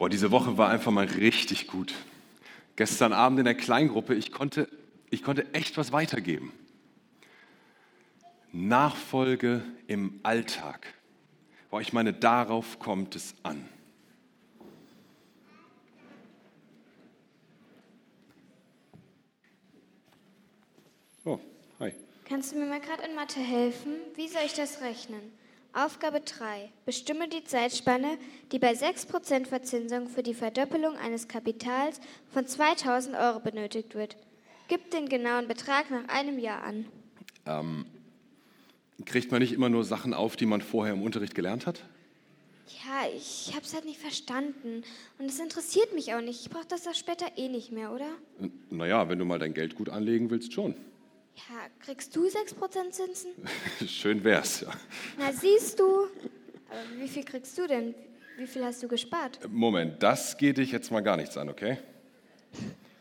Boah, diese Woche war einfach mal richtig gut. Gestern Abend in der Kleingruppe, ich konnte, ich konnte echt was weitergeben. Nachfolge im Alltag. Boah, ich meine, darauf kommt es an. Oh, hi. Kannst du mir mal gerade in Mathe helfen? Wie soll ich das rechnen? Aufgabe 3. Bestimme die Zeitspanne, die bei 6% Verzinsung für die Verdoppelung eines Kapitals von 2000 Euro benötigt wird. Gib den genauen Betrag nach einem Jahr an. Ähm, kriegt man nicht immer nur Sachen auf, die man vorher im Unterricht gelernt hat? Ja, ich habe es halt nicht verstanden. Und es interessiert mich auch nicht. Ich brauche das doch später eh nicht mehr, oder? N- Naja, wenn du mal dein Geld gut anlegen willst, schon. Ja, kriegst du 6% Zinsen? Schön wär's, ja. Na, siehst du. Aber wie viel kriegst du denn? Wie viel hast du gespart? Moment, das geht dich jetzt mal gar nichts an, okay?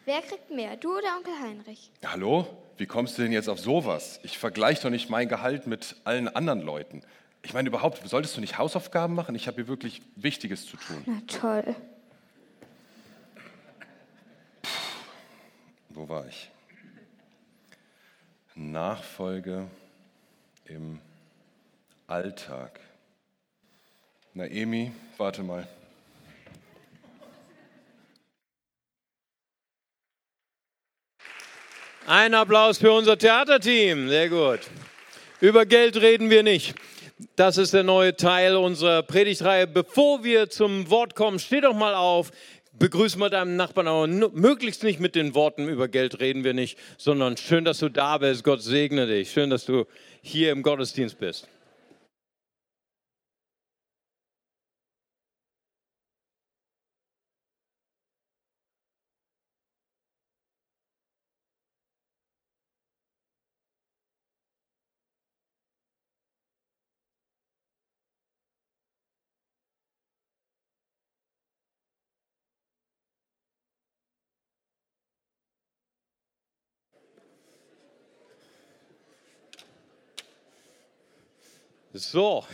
Wer kriegt mehr, du oder Onkel Heinrich? Hallo? Wie kommst du denn jetzt auf sowas? Ich vergleiche doch nicht mein Gehalt mit allen anderen Leuten. Ich meine überhaupt, solltest du nicht Hausaufgaben machen? Ich habe hier wirklich Wichtiges zu tun. Na toll. Wo war ich? Nachfolge im Alltag. Na, Emi, warte mal. Ein Applaus für unser Theaterteam. Sehr gut. Über Geld reden wir nicht. Das ist der neue Teil unserer Predigtreihe. Bevor wir zum Wort kommen, steh doch mal auf. Begrüß mal deinen Nachbarn, aber möglichst nicht mit den Worten über Geld reden wir nicht, sondern schön, dass du da bist. Gott segne dich. Schön, dass du hier im Gottesdienst bist. So,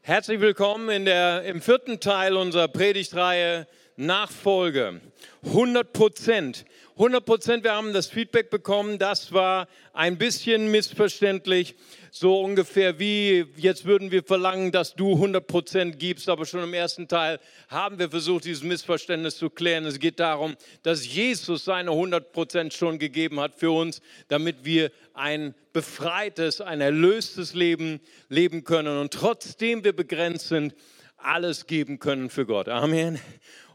herzlich willkommen in der, im vierten Teil unserer Predigtreihe Nachfolge. 100 Prozent. 100 Prozent, wir haben das Feedback bekommen, das war ein bisschen missverständlich. So ungefähr wie, jetzt würden wir verlangen, dass du 100 Prozent gibst, aber schon im ersten Teil haben wir versucht, dieses Missverständnis zu klären. Es geht darum, dass Jesus seine 100 Prozent schon gegeben hat für uns, damit wir ein befreites, ein erlöstes Leben leben können und trotzdem wir begrenzt sind, alles geben können für Gott. Amen.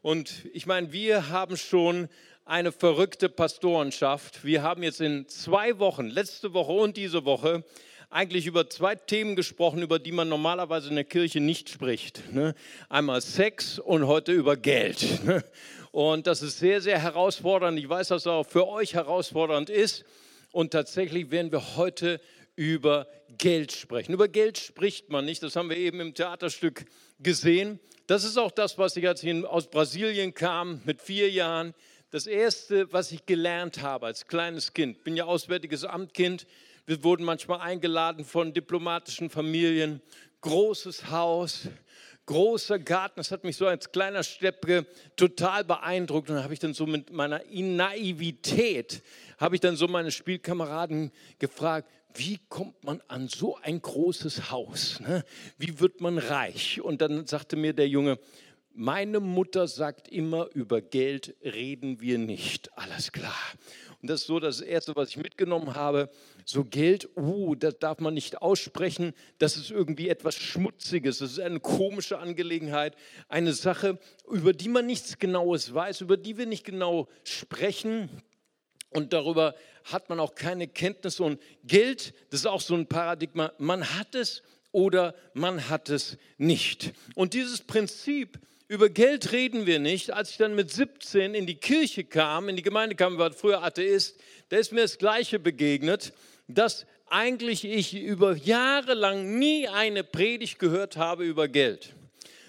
Und ich meine, wir haben schon eine verrückte Pastorenschaft. Wir haben jetzt in zwei Wochen, letzte Woche und diese Woche, eigentlich über zwei Themen gesprochen, über die man normalerweise in der Kirche nicht spricht. ne? Einmal Sex und heute über Geld. ne? Und das ist sehr, sehr herausfordernd. Ich weiß, dass es auch für euch herausfordernd ist. Und tatsächlich werden wir heute über Geld sprechen. Über Geld spricht man nicht. Das haben wir eben im Theaterstück gesehen. Das ist auch das, was ich, als ich aus Brasilien kam, mit vier Jahren, das Erste, was ich gelernt habe als kleines Kind. Bin ja Auswärtiges Amtkind. Wir wurden manchmal eingeladen von diplomatischen Familien. Großes Haus, großer Garten. Das hat mich so als kleiner Steppke total beeindruckt. Und da habe ich dann so mit meiner Naivität, habe ich dann so meine Spielkameraden gefragt, wie kommt man an so ein großes Haus? Ne? Wie wird man reich? Und dann sagte mir der Junge, meine Mutter sagt immer, über Geld reden wir nicht. Alles klar. Und das ist so das Erste, was ich mitgenommen habe. So Geld, uh, das darf man nicht aussprechen. Das ist irgendwie etwas Schmutziges. Das ist eine komische Angelegenheit. Eine Sache, über die man nichts Genaues weiß, über die wir nicht genau sprechen. Und darüber hat man auch keine Kenntnis. Und Geld, das ist auch so ein Paradigma. Man hat es oder man hat es nicht. Und dieses Prinzip, über Geld reden wir nicht. Als ich dann mit 17 in die Kirche kam, in die Gemeinde kam, war früher Atheist, da ist mir das Gleiche begegnet, dass eigentlich ich über Jahre lang nie eine Predigt gehört habe über Geld.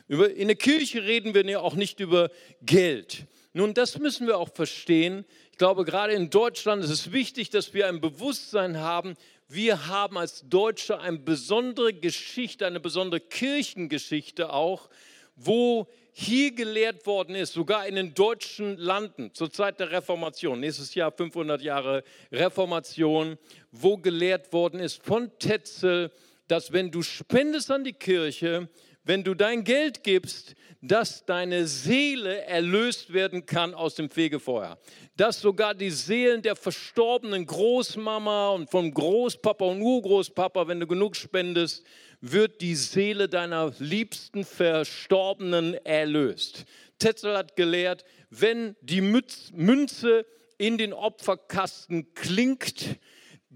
In der Kirche reden wir ja auch nicht über Geld. Nun, das müssen wir auch verstehen. Ich glaube, gerade in Deutschland ist es wichtig, dass wir ein Bewusstsein haben. Wir haben als Deutsche eine besondere Geschichte, eine besondere Kirchengeschichte auch, wo hier gelehrt worden ist, sogar in den deutschen Landen zur Zeit der Reformation, nächstes Jahr 500 Jahre Reformation, wo gelehrt worden ist von Tetzel, dass wenn du spendest an die Kirche, wenn du dein Geld gibst, dass deine Seele erlöst werden kann aus dem Fegefeuer. Dass sogar die Seelen der verstorbenen Großmama und vom Großpapa und Urgroßpapa, wenn du genug spendest, wird die Seele deiner liebsten Verstorbenen erlöst. Tetzel hat gelehrt, wenn die Münze in den Opferkasten klingt,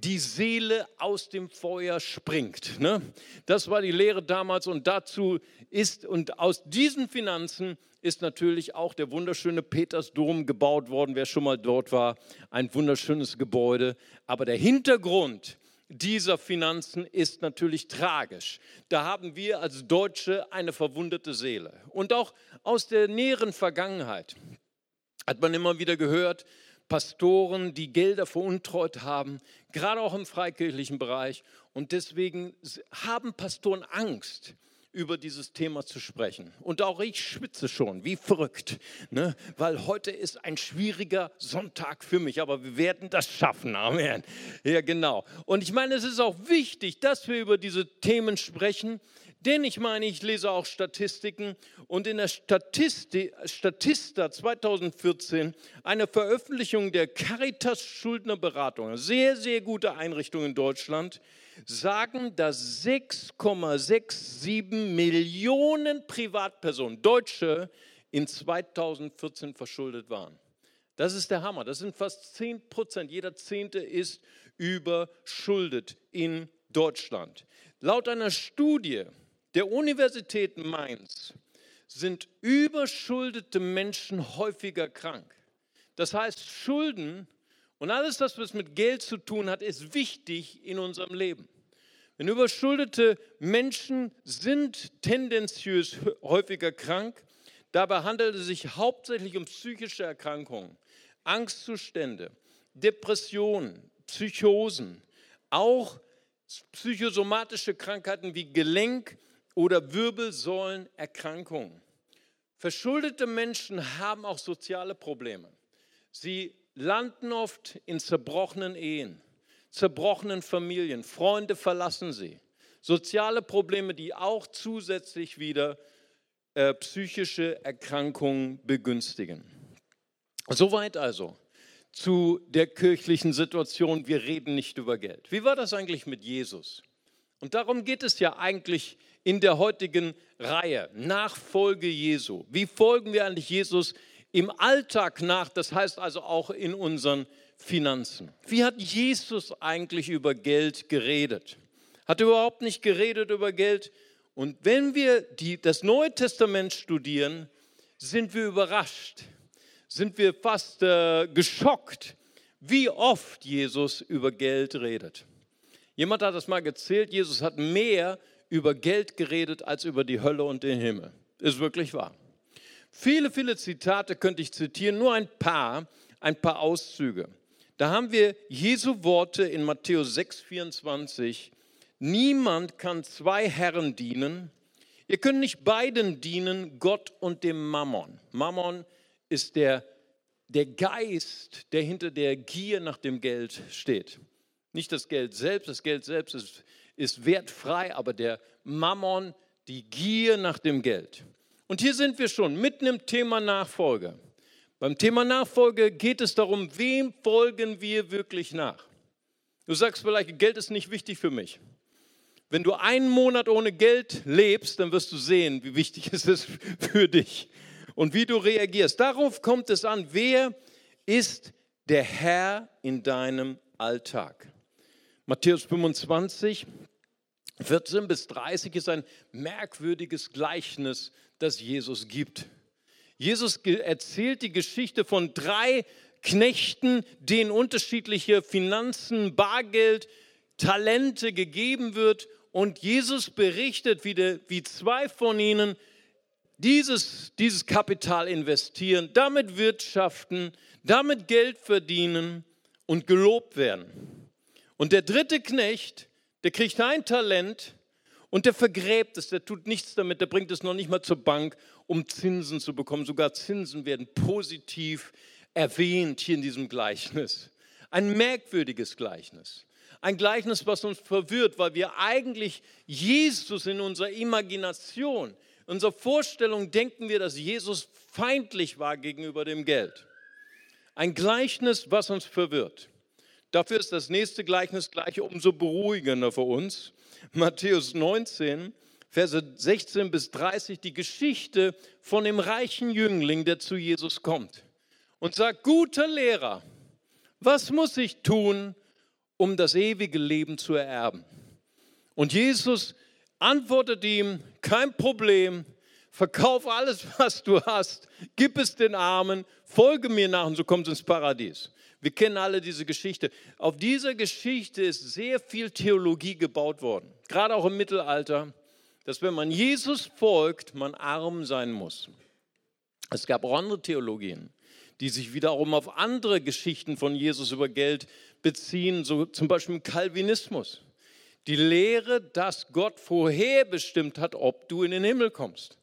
die Seele aus dem Feuer springt. Ne? Das war die Lehre damals und dazu ist, und aus diesen Finanzen ist natürlich auch der wunderschöne Petersdom gebaut worden. Wer schon mal dort war, ein wunderschönes Gebäude. Aber der Hintergrund dieser Finanzen ist natürlich tragisch. Da haben wir als Deutsche eine verwundete Seele. Und auch aus der näheren Vergangenheit hat man immer wieder gehört, Pastoren, die Gelder veruntreut haben, gerade auch im freikirchlichen Bereich. Und deswegen haben Pastoren Angst, über dieses Thema zu sprechen. Und auch ich schwitze schon, wie verrückt, ne? weil heute ist ein schwieriger Sonntag für mich, aber wir werden das schaffen. Amen. Ja, genau. Und ich meine, es ist auch wichtig, dass wir über diese Themen sprechen, denn ich meine, ich lese auch Statistiken und in der Statistik, Statista 2014, eine Veröffentlichung der Caritas Schuldnerberatung, sehr, sehr gute Einrichtung in Deutschland, sagen, dass 6,67 Millionen Privatpersonen, Deutsche, in 2014 verschuldet waren. Das ist der Hammer. Das sind fast 10 Prozent. Jeder Zehnte ist überschuldet in Deutschland. Laut einer Studie der Universität Mainz sind überschuldete Menschen häufiger krank. Das heißt, Schulden und alles was mit Geld zu tun hat, ist wichtig in unserem Leben. Denn überschuldete Menschen sind tendenziös häufiger krank. Dabei handelt es sich hauptsächlich um psychische Erkrankungen, Angstzustände, Depressionen, Psychosen, auch psychosomatische Krankheiten wie Gelenk- oder Wirbelsäulenerkrankungen. Verschuldete Menschen haben auch soziale Probleme. Sie landen oft in zerbrochenen Ehen, zerbrochenen Familien. Freunde verlassen sie. Soziale Probleme, die auch zusätzlich wieder äh, psychische Erkrankungen begünstigen. Soweit also zu der kirchlichen Situation. Wir reden nicht über Geld. Wie war das eigentlich mit Jesus? Und darum geht es ja eigentlich in der heutigen Reihe. Nachfolge Jesu. Wie folgen wir eigentlich Jesus im Alltag nach? Das heißt also auch in unseren Finanzen. Wie hat Jesus eigentlich über Geld geredet? Hat er überhaupt nicht geredet über Geld? Und wenn wir die, das Neue Testament studieren, sind wir überrascht, sind wir fast äh, geschockt, wie oft Jesus über Geld redet. Jemand hat das mal gezählt, Jesus hat mehr über Geld geredet als über die Hölle und den Himmel. Ist wirklich wahr. Viele, viele Zitate könnte ich zitieren, nur ein paar, ein paar Auszüge. Da haben wir Jesu Worte in Matthäus 6, 24. Niemand kann zwei Herren dienen. Ihr könnt nicht beiden dienen, Gott und dem Mammon. Mammon ist der, der Geist, der hinter der Gier nach dem Geld steht. Nicht das Geld selbst, das Geld selbst ist ist wertfrei, aber der Mammon, die Gier nach dem Geld. Und hier sind wir schon mitten im Thema Nachfolge. Beim Thema Nachfolge geht es darum, wem folgen wir wirklich nach? Du sagst vielleicht, Geld ist nicht wichtig für mich. Wenn du einen Monat ohne Geld lebst, dann wirst du sehen, wie wichtig es ist für dich und wie du reagierst. Darauf kommt es an, wer ist der Herr in deinem Alltag. Matthäus 25, 14 bis 30 ist ein merkwürdiges Gleichnis, das Jesus gibt. Jesus erzählt die Geschichte von drei Knechten, denen unterschiedliche Finanzen, Bargeld, Talente gegeben wird. Und Jesus berichtet, wie, de, wie zwei von ihnen dieses, dieses Kapital investieren, damit wirtschaften, damit Geld verdienen und gelobt werden. Und der dritte Knecht, der kriegt ein Talent und der vergräbt es, der tut nichts damit, der bringt es noch nicht mal zur Bank um Zinsen zu bekommen. Sogar Zinsen werden positiv erwähnt hier in diesem Gleichnis. Ein merkwürdiges Gleichnis. Ein Gleichnis, was uns verwirrt, weil wir eigentlich Jesus in unserer Imagination, in unserer Vorstellung denken wir, dass Jesus feindlich war gegenüber dem Geld. Ein Gleichnis, was uns verwirrt. Dafür ist das nächste Gleichnis gleich umso beruhigender für uns. Matthäus 19, Verse 16 bis 30, die Geschichte von dem reichen Jüngling, der zu Jesus kommt und sagt, guter Lehrer, was muss ich tun, um das ewige Leben zu ererben? Und Jesus antwortet ihm, kein Problem, verkauf alles, was du hast, gib es den Armen, folge mir nach und so kommst ins Paradies. Wir kennen alle diese Geschichte. Auf dieser Geschichte ist sehr viel Theologie gebaut worden, gerade auch im Mittelalter, dass wenn man Jesus folgt, man arm sein muss. Es gab auch andere Theologien, die sich wiederum auf andere Geschichten von Jesus über Geld beziehen, so zum Beispiel im Calvinismus. Die Lehre, dass Gott vorherbestimmt hat, ob du in den Himmel kommst.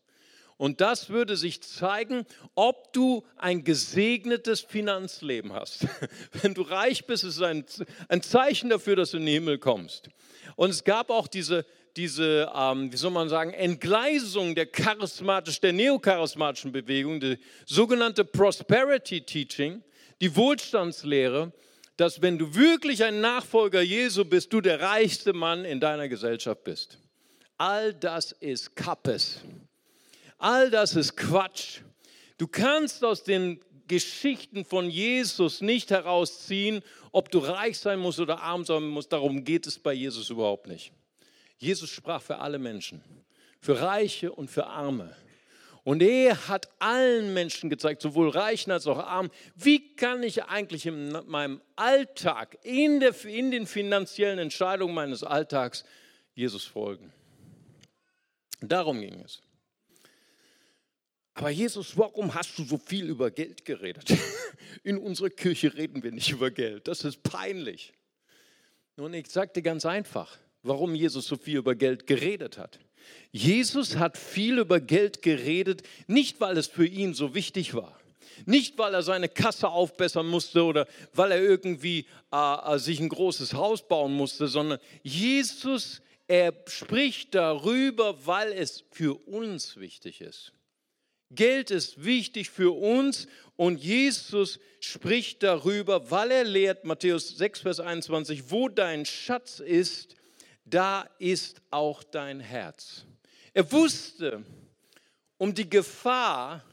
Und das würde sich zeigen, ob du ein gesegnetes Finanzleben hast. Wenn du reich bist, ist es ein, Zeichen dafür, dass du in den Himmel kommst. Und es gab auch diese, diese ähm, wie soll man sagen, Entgleisung der charismatisch, der neocharismatischen Bewegung, die sogenannte Prosperity Teaching, die Wohlstandslehre, dass wenn du wirklich ein Nachfolger Jesu bist, du der reichste Mann in deiner Gesellschaft bist. All das ist Kappes. All das ist Quatsch. Du kannst aus den Geschichten von Jesus nicht herausziehen, ob du reich sein musst oder arm sein musst. Darum geht es bei Jesus überhaupt nicht. Jesus sprach für alle Menschen, für Reiche und für Arme. Und er hat allen Menschen gezeigt, sowohl Reichen als auch Armen, wie kann ich eigentlich in meinem Alltag, in, der, in den finanziellen Entscheidungen meines Alltags Jesus folgen. Darum ging es. Aber Jesus, warum hast du so viel über Geld geredet? In unserer Kirche reden wir nicht über Geld. Das ist peinlich. Nun, ich sage dir ganz einfach, warum Jesus so viel über Geld geredet hat. Jesus hat viel über Geld geredet, nicht weil es für ihn so wichtig war. Nicht, weil er seine Kasse aufbessern musste oder weil er irgendwie äh, äh sich ein großes Haus bauen musste, sondern Jesus, er spricht darüber, weil es für uns wichtig ist. Geld ist wichtig für uns und Jesus spricht darüber, weil er lehrt, Matthäus 6, Vers 21, wo dein Schatz ist, da ist auch dein Herz. Er wusste um die Gefahr,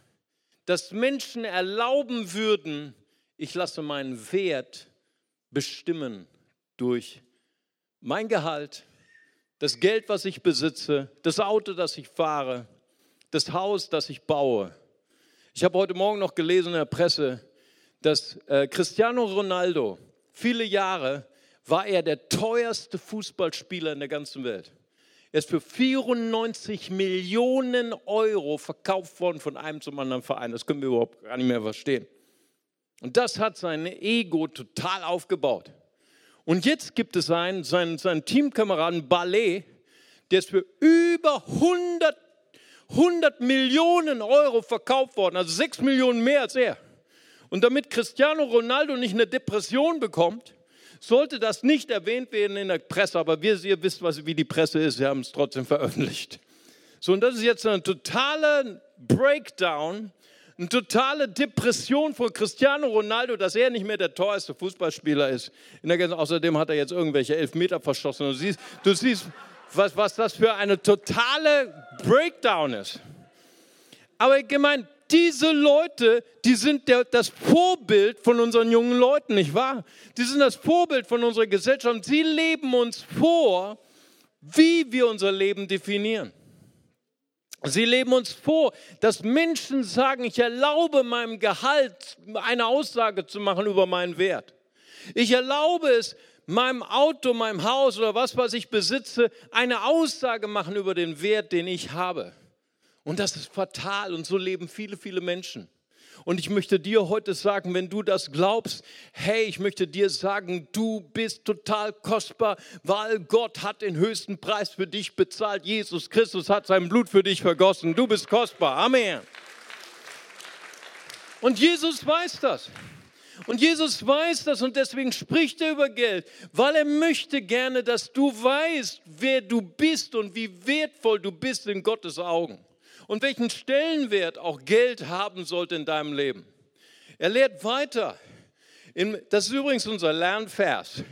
dass Menschen erlauben würden, ich lasse meinen Wert bestimmen durch mein Gehalt, das Geld, was ich besitze, das Auto, das ich fahre, das Haus, das ich baue. Ich habe heute Morgen noch gelesen in der Presse, dass äh, Cristiano Ronaldo, viele Jahre war er der teuerste Fußballspieler in der ganzen Welt. Er ist für 94 Millionen Euro verkauft worden von einem zum anderen Verein. Das können wir überhaupt gar nicht mehr verstehen. Und das hat sein Ego total aufgebaut. Und jetzt gibt es einen, seinen, seinen Teamkameraden Ballet, der ist für über 100 100 Millionen Euro verkauft worden, also 6 Millionen mehr als er. Und damit Cristiano Ronaldo nicht eine Depression bekommt, sollte das nicht erwähnt werden in der Presse, aber wir, ihr wisst, was, wie die Presse ist, sie haben es trotzdem veröffentlicht. So, und das ist jetzt ein totaler Breakdown, eine totale Depression von Cristiano Ronaldo, dass er nicht mehr der teuerste Fußballspieler ist. Außerdem hat er jetzt irgendwelche Elfmeter verschossen. Du siehst, du siehst was, was das für eine totale Breakdown ist. Aber ich meine, diese Leute, die sind der, das Vorbild von unseren jungen Leuten, nicht wahr? Die sind das Vorbild von unserer Gesellschaft. Sie leben uns vor, wie wir unser Leben definieren. Sie leben uns vor, dass Menschen sagen, ich erlaube meinem Gehalt eine Aussage zu machen über meinen Wert. Ich erlaube es, meinem Auto, meinem Haus oder was, was ich besitze, eine Aussage machen über den Wert, den ich habe. Und das ist fatal und so leben viele, viele Menschen. Und ich möchte dir heute sagen, wenn du das glaubst, hey, ich möchte dir sagen, du bist total kostbar, weil Gott hat den höchsten Preis für dich bezahlt. Jesus Christus hat sein Blut für dich vergossen. Du bist kostbar. Amen. Und Jesus weiß das. Und Jesus weiß das und deswegen spricht er über Geld, weil er möchte gerne, dass du weißt, wer du bist und wie wertvoll du bist in Gottes Augen und welchen Stellenwert auch Geld haben sollte in deinem Leben. Er lehrt weiter. Das ist übrigens unser Lernvers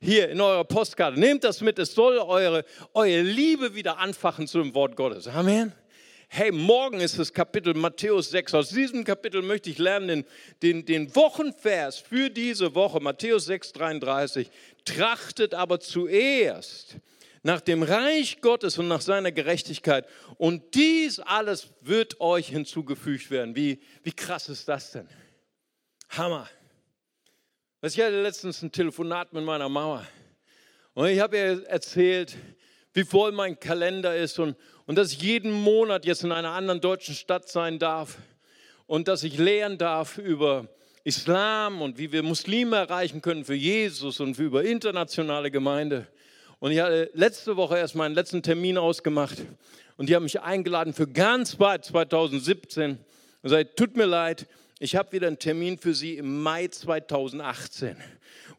hier in eurer Postkarte. Nehmt das mit, es soll eure, eure Liebe wieder anfachen zu dem Wort Gottes. Amen. Hey, morgen ist das Kapitel Matthäus 6. Aus diesem Kapitel möchte ich lernen den, den, den Wochenvers für diese Woche, Matthäus 6, 33. Trachtet aber zuerst nach dem Reich Gottes und nach seiner Gerechtigkeit. Und dies alles wird euch hinzugefügt werden. Wie, wie krass ist das denn? Hammer. Ich hatte letztens ein Telefonat mit meiner Mama. Und ich habe ihr erzählt, wie voll mein Kalender ist und, und dass ich jeden Monat jetzt in einer anderen deutschen Stadt sein darf und dass ich lehren darf über Islam und wie wir Muslime erreichen können für Jesus und über internationale Gemeinde. Und ich hatte letzte Woche erst meinen letzten Termin ausgemacht und die haben mich eingeladen für ganz bald 2017 und sagt, tut mir leid, ich habe wieder einen Termin für Sie im Mai 2018.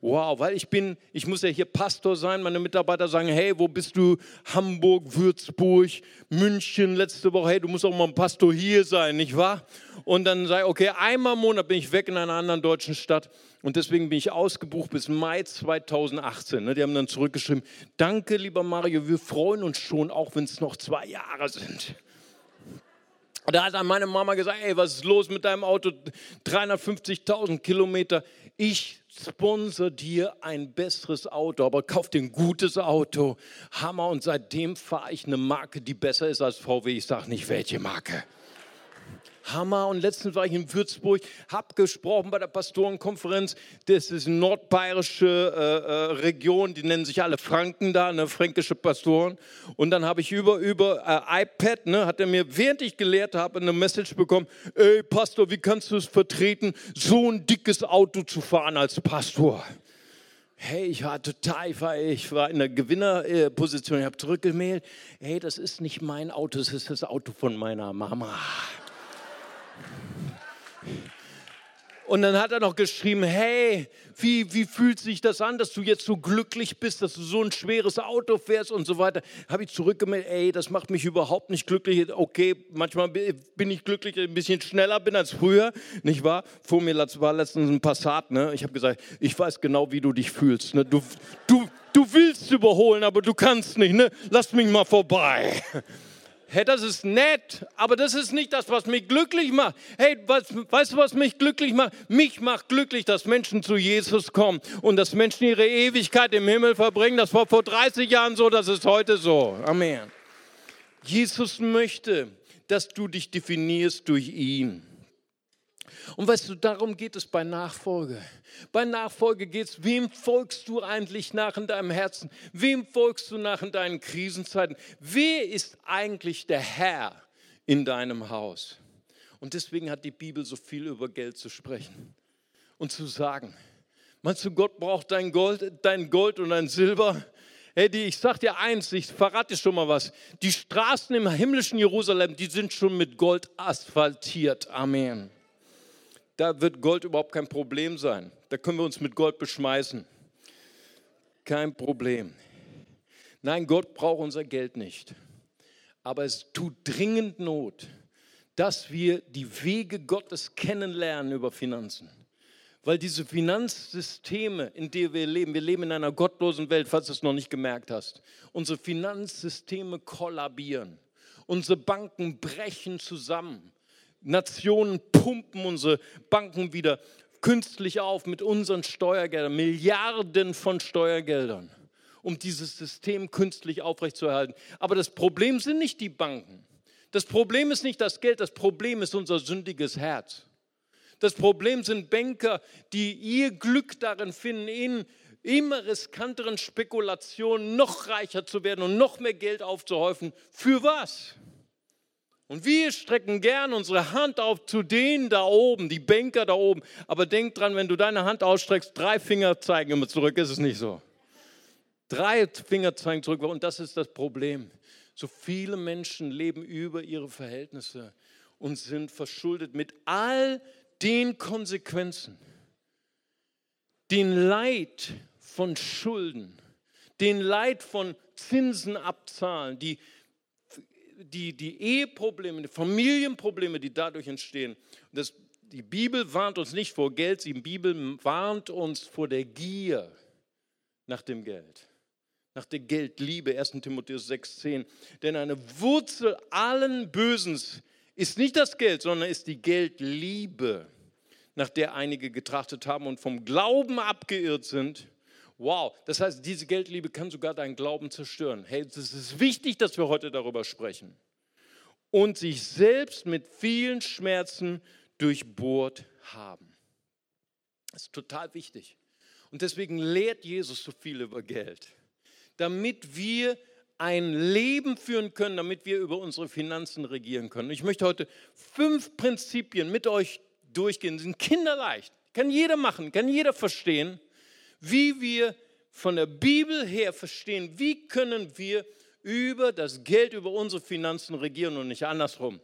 Wow, weil ich bin, ich muss ja hier Pastor sein. Meine Mitarbeiter sagen, hey, wo bist du? Hamburg, Würzburg, München letzte Woche. Hey, du musst auch mal ein Pastor hier sein, nicht wahr? Und dann sage ich, okay, einmal im Monat bin ich weg in einer anderen deutschen Stadt. Und deswegen bin ich ausgebucht bis Mai 2018. Ne? Die haben dann zurückgeschrieben, danke lieber Mario, wir freuen uns schon, auch wenn es noch zwei Jahre sind. Da hat dann meine Mama gesagt, ey, was ist los mit deinem Auto? 350.000 Kilometer. Ich sponsor dir ein besseres Auto, aber kauf dir ein gutes Auto. Hammer. Und seitdem fahre ich eine Marke, die besser ist als VW. Ich sage nicht, welche Marke. Hammer. Und letztens war ich in Würzburg, habe gesprochen bei der Pastorenkonferenz. Das ist eine nordbayerische äh, äh, Region, die nennen sich alle Franken da, ne, fränkische Pastoren. Und dann habe ich über, über äh, iPad, ne, hat er mir, während ich gelehrt habe, eine Message bekommen, ey Pastor, wie kannst du es vertreten, so ein dickes Auto zu fahren als Pastor? Hey, ich war total, ich war, ich war in der Gewinnerposition, ich habe zurückgemeldet, hey, das ist nicht mein Auto, das ist das Auto von meiner Mama. Und dann hat er noch geschrieben, hey, wie, wie fühlt sich das an, dass du jetzt so glücklich bist, dass du so ein schweres Auto fährst und so weiter. Habe ich zurückgemeldet, ey, das macht mich überhaupt nicht glücklich. Okay, manchmal bin ich glücklich, ein bisschen schneller bin als früher, nicht wahr? Vor mir war letztens ein Passat, ne? Ich habe gesagt, ich weiß genau, wie du dich fühlst. Ne? Du, du, du willst überholen, aber du kannst nicht, ne? Lass mich mal vorbei. Hey, das ist nett, aber das ist nicht das, was mich glücklich macht. Hey, was, weißt du, was mich glücklich macht? Mich macht glücklich, dass Menschen zu Jesus kommen und dass Menschen ihre Ewigkeit im Himmel verbringen. Das war vor 30 Jahren so, das ist heute so. Amen. Jesus möchte, dass du dich definierst durch ihn. Und weißt du, darum geht es bei Nachfolge. Bei Nachfolge geht es, wem folgst du eigentlich nach in deinem Herzen? Wem folgst du nach in deinen Krisenzeiten? Wer ist eigentlich der Herr in deinem Haus? Und deswegen hat die Bibel so viel über Geld zu sprechen und zu sagen. Meinst du, Gott braucht dein Gold, dein Gold und dein Silber? Hey, ich sag dir eins, ich verrate dir schon mal was. Die Straßen im himmlischen Jerusalem, die sind schon mit Gold asphaltiert. Amen da wird Gold überhaupt kein Problem sein. Da können wir uns mit Gold beschmeißen. Kein Problem. Nein, Gott braucht unser Geld nicht. Aber es tut dringend Not, dass wir die Wege Gottes kennenlernen über Finanzen. Weil diese Finanzsysteme, in denen wir leben, wir leben in einer gottlosen Welt, falls du es noch nicht gemerkt hast. Unsere Finanzsysteme kollabieren. Unsere Banken brechen zusammen. Nationen pumpen unsere Banken wieder künstlich auf mit unseren Steuergeldern, Milliarden von Steuergeldern, um dieses System künstlich aufrechtzuerhalten. Aber das Problem sind nicht die Banken. Das Problem ist nicht das Geld, das Problem ist unser sündiges Herz. Das Problem sind Banker, die ihr Glück darin finden, in immer riskanteren Spekulationen noch reicher zu werden und noch mehr Geld aufzuhäufen. Für was? Und wir strecken gern unsere Hand auf zu denen da oben, die Banker da oben. Aber denk dran, wenn du deine Hand ausstreckst, drei Finger zeigen immer zurück, ist es nicht so. Drei Finger zeigen zurück und das ist das Problem. So viele Menschen leben über ihre Verhältnisse und sind verschuldet mit all den Konsequenzen. Den Leid von Schulden, den Leid von Zinsen abzahlen, die die, die Eheprobleme, die Familienprobleme, die dadurch entstehen. Das, die Bibel warnt uns nicht vor Geld, die Bibel warnt uns vor der Gier nach dem Geld, nach der Geldliebe, 1 Timotheus 6,10. Denn eine Wurzel allen Bösens ist nicht das Geld, sondern ist die Geldliebe, nach der einige getrachtet haben und vom Glauben abgeirrt sind Wow, das heißt, diese Geldliebe kann sogar deinen Glauben zerstören. Hey, es ist wichtig, dass wir heute darüber sprechen. Und sich selbst mit vielen Schmerzen durchbohrt haben. Das ist total wichtig. Und deswegen lehrt Jesus so viel über Geld, damit wir ein Leben führen können, damit wir über unsere Finanzen regieren können. Ich möchte heute fünf Prinzipien mit euch durchgehen. Sie sind kinderleicht. Kann jeder machen, kann jeder verstehen wie wir von der Bibel her verstehen, wie können wir über das Geld, über unsere Finanzen regieren und nicht andersrum.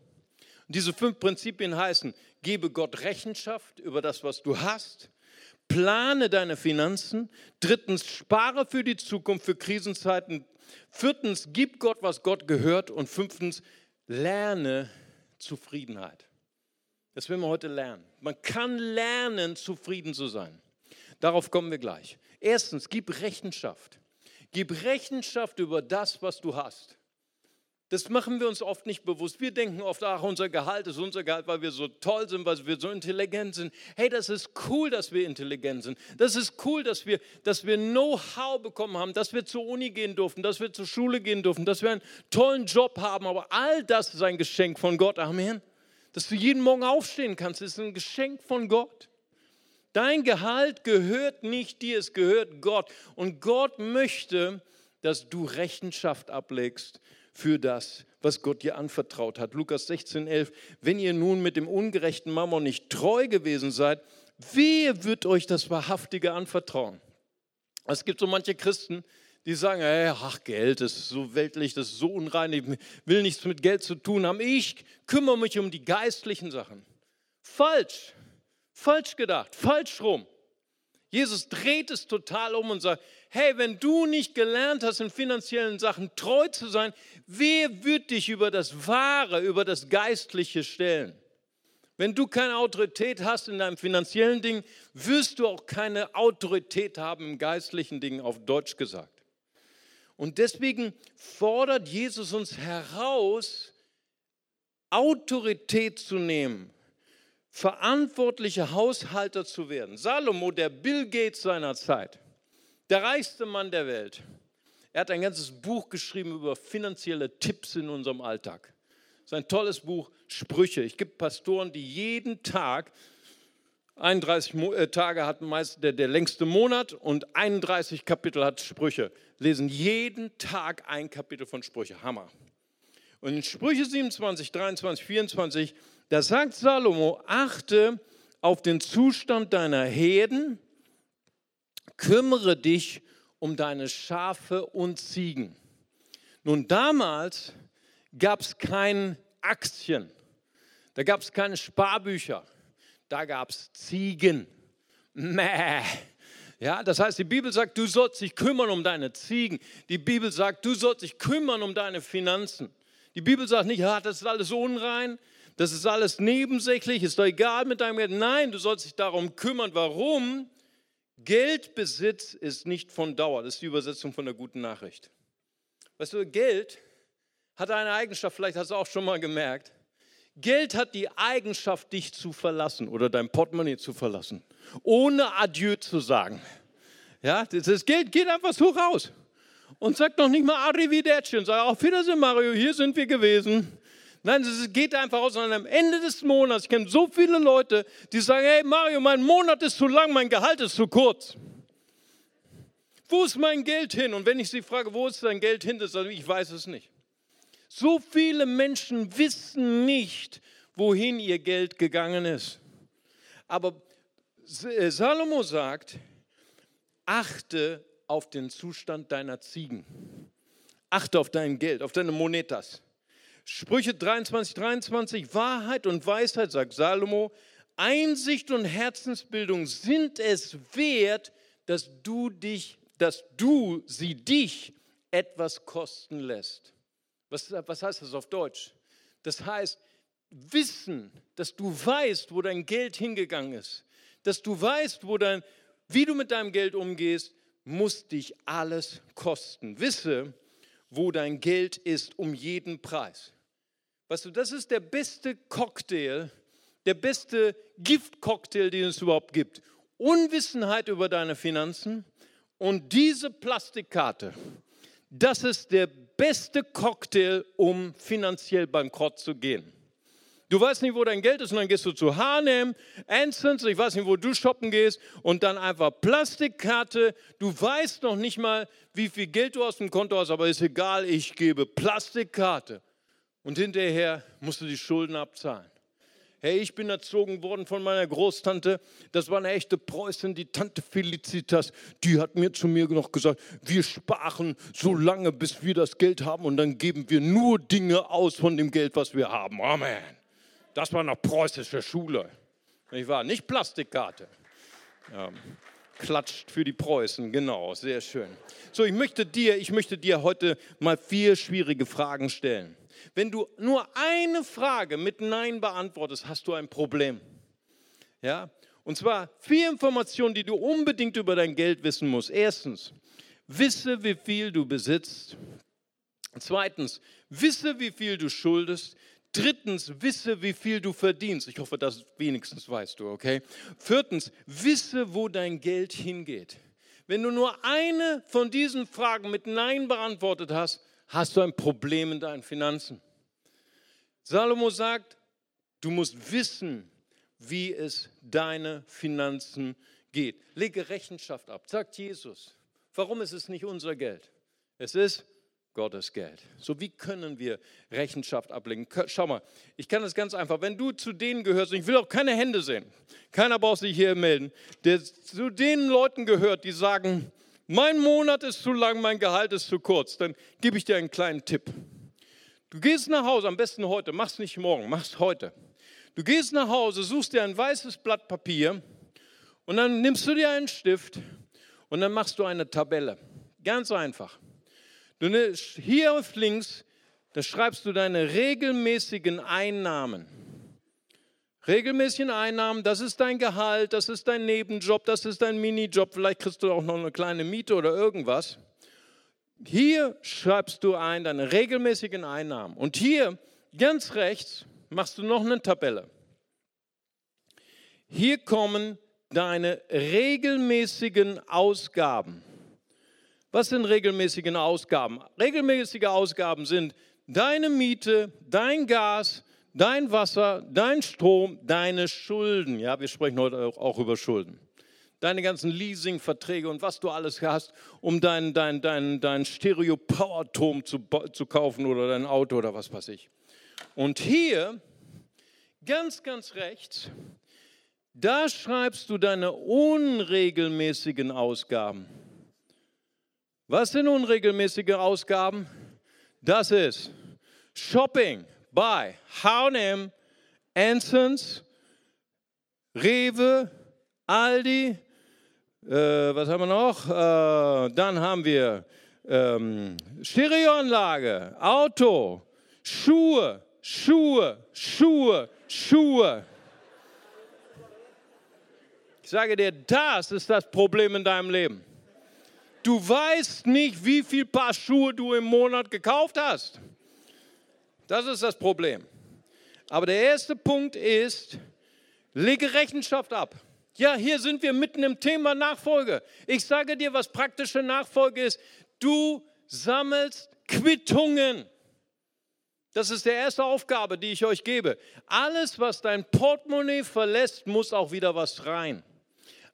Und diese fünf Prinzipien heißen, gebe Gott Rechenschaft über das, was du hast, plane deine Finanzen, drittens, spare für die Zukunft, für Krisenzeiten, viertens, gib Gott, was Gott gehört und fünftens, lerne Zufriedenheit. Das werden wir heute lernen. Man kann lernen, zufrieden zu sein. Darauf kommen wir gleich. Erstens, gib Rechenschaft. Gib Rechenschaft über das, was du hast. Das machen wir uns oft nicht bewusst. Wir denken oft, ach, unser Gehalt ist unser Gehalt, weil wir so toll sind, weil wir so intelligent sind. Hey, das ist cool, dass wir intelligent sind. Das ist cool, dass wir, dass wir Know-how bekommen haben, dass wir zur Uni gehen durften, dass wir zur Schule gehen durften, dass wir einen tollen Job haben. Aber all das ist ein Geschenk von Gott. Amen. Dass du jeden Morgen aufstehen kannst, ist ein Geschenk von Gott. Dein Gehalt gehört nicht dir, es gehört Gott. Und Gott möchte, dass du Rechenschaft ablegst für das, was Gott dir anvertraut hat. Lukas 16, 11. Wenn ihr nun mit dem ungerechten Mammon nicht treu gewesen seid, wer wird euch das Wahrhaftige anvertrauen? Es gibt so manche Christen, die sagen, hey, ach, Geld ist so weltlich, das ist so unrein, ich will nichts mit Geld zu tun haben. Ich kümmere mich um die geistlichen Sachen. Falsch. Falsch gedacht, falsch rum. Jesus dreht es total um und sagt, hey, wenn du nicht gelernt hast, in finanziellen Sachen treu zu sein, wer wird dich über das Wahre, über das Geistliche stellen? Wenn du keine Autorität hast in deinem finanziellen Ding, wirst du auch keine Autorität haben im geistlichen Ding, auf Deutsch gesagt. Und deswegen fordert Jesus uns heraus, Autorität zu nehmen verantwortliche Haushalter zu werden. Salomo, der Bill Gates seiner Zeit, der reichste Mann der Welt, er hat ein ganzes Buch geschrieben über finanzielle Tipps in unserem Alltag. Sein tolles Buch Sprüche. Ich gibt Pastoren, die jeden Tag 31 äh, Tage hat meist der, der längste Monat und 31 Kapitel hat Sprüche. Lesen jeden Tag ein Kapitel von Sprüche. Hammer. Und in Sprüche 27, 23, 24 da sagt Salomo, achte auf den Zustand deiner Herden, kümmere dich um deine Schafe und Ziegen. Nun, damals gab es kein Aktien, da gab es keine Sparbücher, da gab es Ziegen. Mäh. Ja, das heißt, die Bibel sagt, du sollst dich kümmern um deine Ziegen. Die Bibel sagt, du sollst dich kümmern um deine Finanzen. Die Bibel sagt nicht, ah, das ist alles unrein. Das ist alles nebensächlich, ist doch egal mit deinem Geld. Nein, du sollst dich darum kümmern. Warum? Geldbesitz ist nicht von Dauer. Das ist die Übersetzung von der guten Nachricht. Weißt du, Geld hat eine Eigenschaft, vielleicht hast du auch schon mal gemerkt. Geld hat die Eigenschaft, dich zu verlassen oder dein Portemonnaie zu verlassen, ohne Adieu zu sagen. Ja, das Geld geht einfach so raus und sagt noch nicht mal Arrivederci und sagt, auf Wiedersehen Mario, hier sind wir gewesen. Nein, es geht einfach aus. Und am Ende des Monats, ich kenne so viele Leute, die sagen, hey Mario, mein Monat ist zu lang, mein Gehalt ist zu kurz. Wo ist mein Geld hin? Und wenn ich sie frage, wo ist dein Geld hin, dann sagen ich weiß es nicht. So viele Menschen wissen nicht, wohin ihr Geld gegangen ist. Aber äh, Salomo sagt, achte auf den Zustand deiner Ziegen. Achte auf dein Geld, auf deine Monetas. Sprüche 23, 23, Wahrheit und Weisheit, sagt Salomo, Einsicht und Herzensbildung sind es wert, dass du dich, dass du sie dich etwas kosten lässt. Was, was heißt das auf Deutsch? Das heißt, wissen, dass du weißt, wo dein Geld hingegangen ist, dass du weißt, wo dein, wie du mit deinem Geld umgehst, muss dich alles kosten. Wisse, wo dein Geld ist, um jeden Preis. Weißt du, das ist der beste Cocktail, der beste Giftcocktail, den es überhaupt gibt. Unwissenheit über deine Finanzen und diese Plastikkarte, das ist der beste Cocktail, um finanziell bankrott zu gehen. Du weißt nicht, wo dein Geld ist und dann gehst du zu H&M, Ansons, ich weiß nicht, wo du shoppen gehst und dann einfach Plastikkarte. Du weißt noch nicht mal, wie viel Geld du aus dem Konto hast, aber ist egal, ich gebe Plastikkarte. Und hinterher musst du die Schulden abzahlen. Hey, ich bin erzogen worden von meiner Großtante. Das war eine echte Preußin, die Tante Felicitas. Die hat mir zu mir noch gesagt, wir sparen so lange, bis wir das Geld haben und dann geben wir nur Dinge aus von dem Geld, was wir haben. Amen. Das war noch preußische Schule. Nicht wahr? Nicht Plastikkarte. Ja, klatscht für die Preußen, genau, sehr schön. So, ich möchte dir, ich möchte dir heute mal vier schwierige Fragen stellen. Wenn du nur eine Frage mit Nein beantwortest, hast du ein Problem. Ja? Und zwar vier Informationen, die du unbedingt über dein Geld wissen musst. Erstens, wisse, wie viel du besitzt. Zweitens, wisse, wie viel du schuldest. Drittens, wisse, wie viel du verdienst. Ich hoffe, das wenigstens weißt du, okay? Viertens, wisse, wo dein Geld hingeht. Wenn du nur eine von diesen Fragen mit Nein beantwortet hast, hast du ein Problem in deinen Finanzen. Salomo sagt, du musst wissen, wie es deine Finanzen geht. Lege Rechenschaft ab, sagt Jesus. Warum ist es nicht unser Geld? Es ist Gottes Geld. So wie können wir Rechenschaft ablegen? Schau mal, ich kann das ganz einfach. Wenn du zu denen gehörst, und ich will auch keine Hände sehen, keiner braucht sich hier melden, der zu den Leuten gehört, die sagen, mein Monat ist zu lang, mein Gehalt ist zu kurz, dann gebe ich dir einen kleinen Tipp. Du gehst nach Hause, am besten heute, mach's nicht morgen, mach's heute. Du gehst nach Hause, suchst dir ein weißes Blatt Papier und dann nimmst du dir einen Stift und dann machst du eine Tabelle. Ganz einfach. Du ne, hier auf links, da schreibst du deine regelmäßigen Einnahmen. Regelmäßigen Einnahmen, das ist dein Gehalt, das ist dein Nebenjob, das ist dein Minijob, vielleicht kriegst du auch noch eine kleine Miete oder irgendwas. Hier schreibst du ein deine regelmäßigen Einnahmen. Und hier ganz rechts machst du noch eine Tabelle. Hier kommen deine regelmäßigen Ausgaben. Was sind regelmäßige Ausgaben? Regelmäßige Ausgaben sind deine Miete, dein Gas, dein Wasser, dein Strom, deine Schulden. Ja, wir sprechen heute auch über Schulden. Deine ganzen Leasingverträge und was du alles hast, um dein, dein, dein, dein Stereo-Power-Turm zu, zu kaufen oder dein Auto oder was weiß ich. Und hier, ganz, ganz rechts, da schreibst du deine unregelmäßigen Ausgaben. Was sind unregelmäßige Ausgaben? Das ist Shopping bei H&M, Ansons, Rewe, Aldi, äh, was haben wir noch? Äh, dann haben wir ähm, Stereoanlage, Auto, Schuhe, Schuhe, Schuhe, Schuhe. Ich sage dir, das ist das Problem in deinem Leben. Du weißt nicht, wie viel Paar Schuhe du im Monat gekauft hast. Das ist das Problem. Aber der erste Punkt ist, lege Rechenschaft ab. Ja, hier sind wir mitten im Thema Nachfolge. Ich sage dir, was praktische Nachfolge ist. Du sammelst Quittungen. Das ist die erste Aufgabe, die ich euch gebe. Alles, was dein Portemonnaie verlässt, muss auch wieder was rein.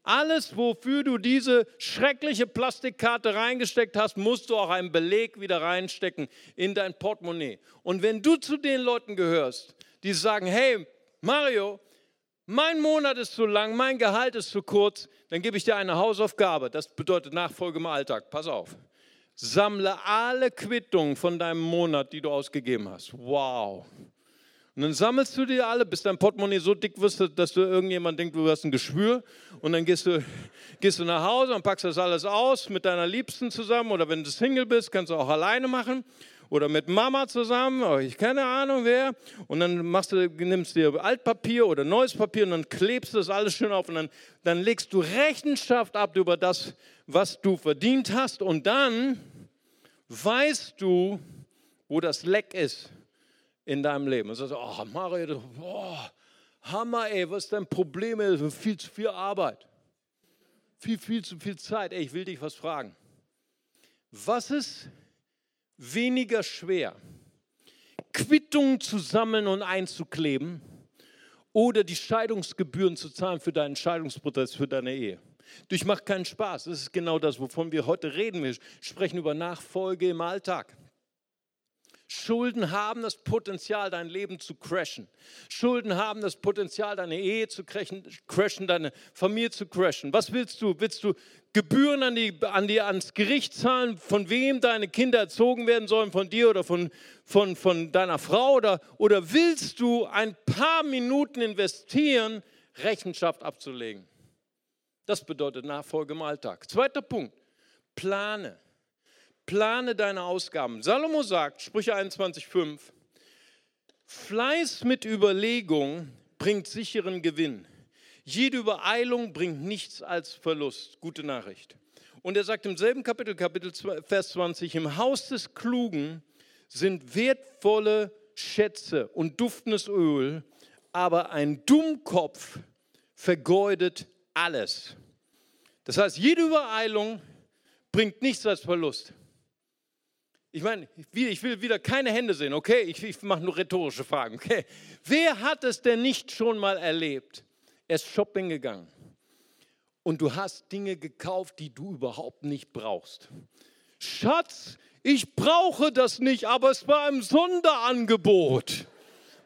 Alles, wofür du diese schreckliche Plastikkarte reingesteckt hast, musst du auch einen Beleg wieder reinstecken in dein Portemonnaie. Und wenn du zu den Leuten gehörst, die sagen, hey, Mario, mein Monat ist zu lang, mein Gehalt ist zu kurz, dann gebe ich dir eine Hausaufgabe. Das bedeutet Nachfolge im Alltag. Pass auf. Sammle alle Quittungen von deinem Monat, die du ausgegeben hast. Wow. Und dann sammelst du die alle, bis dein Portemonnaie so dick wird, dass du irgendjemand denkt, du hast ein Geschwür. Und dann gehst du, gehst du nach Hause und packst das alles aus mit deiner Liebsten zusammen. Oder wenn du Single bist, kannst du auch alleine machen. Oder mit Mama zusammen, oder ich keine Ahnung wer. Und dann machst du, nimmst dir Altpapier oder neues Papier und dann klebst du das alles schön auf. Und dann, dann legst du Rechenschaft ab über das, was du verdient hast. Und dann weißt du, wo das Leck ist in deinem Leben. Und sagst, oh Mario, oh, Hammer, ey, was ist dein Problem? Ey? Viel zu viel Arbeit. Viel, viel zu viel Zeit. Ey, ich will dich was fragen. Was ist weniger schwer? Quittungen zu sammeln und einzukleben oder die Scheidungsgebühren zu zahlen für deinen Scheidungsprozess, für deine Ehe? Durch macht keinen Spaß. Das ist genau das, wovon wir heute reden. Wir sprechen über Nachfolge im Alltag. Schulden haben das Potenzial, dein Leben zu crashen. Schulden haben das Potenzial, deine Ehe zu crashen, deine Familie zu crashen. Was willst du? Willst du Gebühren an die, an die, ans Gericht zahlen, von wem deine Kinder erzogen werden sollen, von dir oder von, von, von deiner Frau? Oder, oder willst du ein paar Minuten investieren, Rechenschaft abzulegen? Das bedeutet Nachfolge im Alltag. Zweiter Punkt, plane plane deine Ausgaben. Salomo sagt, Sprüche 21,5, Fleiß mit Überlegung bringt sicheren Gewinn. Jede Übereilung bringt nichts als Verlust. Gute Nachricht. Und er sagt im selben Kapitel, Kapitel 2, Vers 20, im Haus des Klugen sind wertvolle Schätze und duftendes Öl, aber ein Dummkopf vergeudet alles. Das heißt, jede Übereilung bringt nichts als Verlust. Ich meine, ich will wieder keine Hände sehen, okay? Ich, ich mache nur rhetorische Fragen, okay? Wer hat es denn nicht schon mal erlebt? Er ist shopping gegangen und du hast Dinge gekauft, die du überhaupt nicht brauchst. Schatz, ich brauche das nicht, aber es war im Sonderangebot.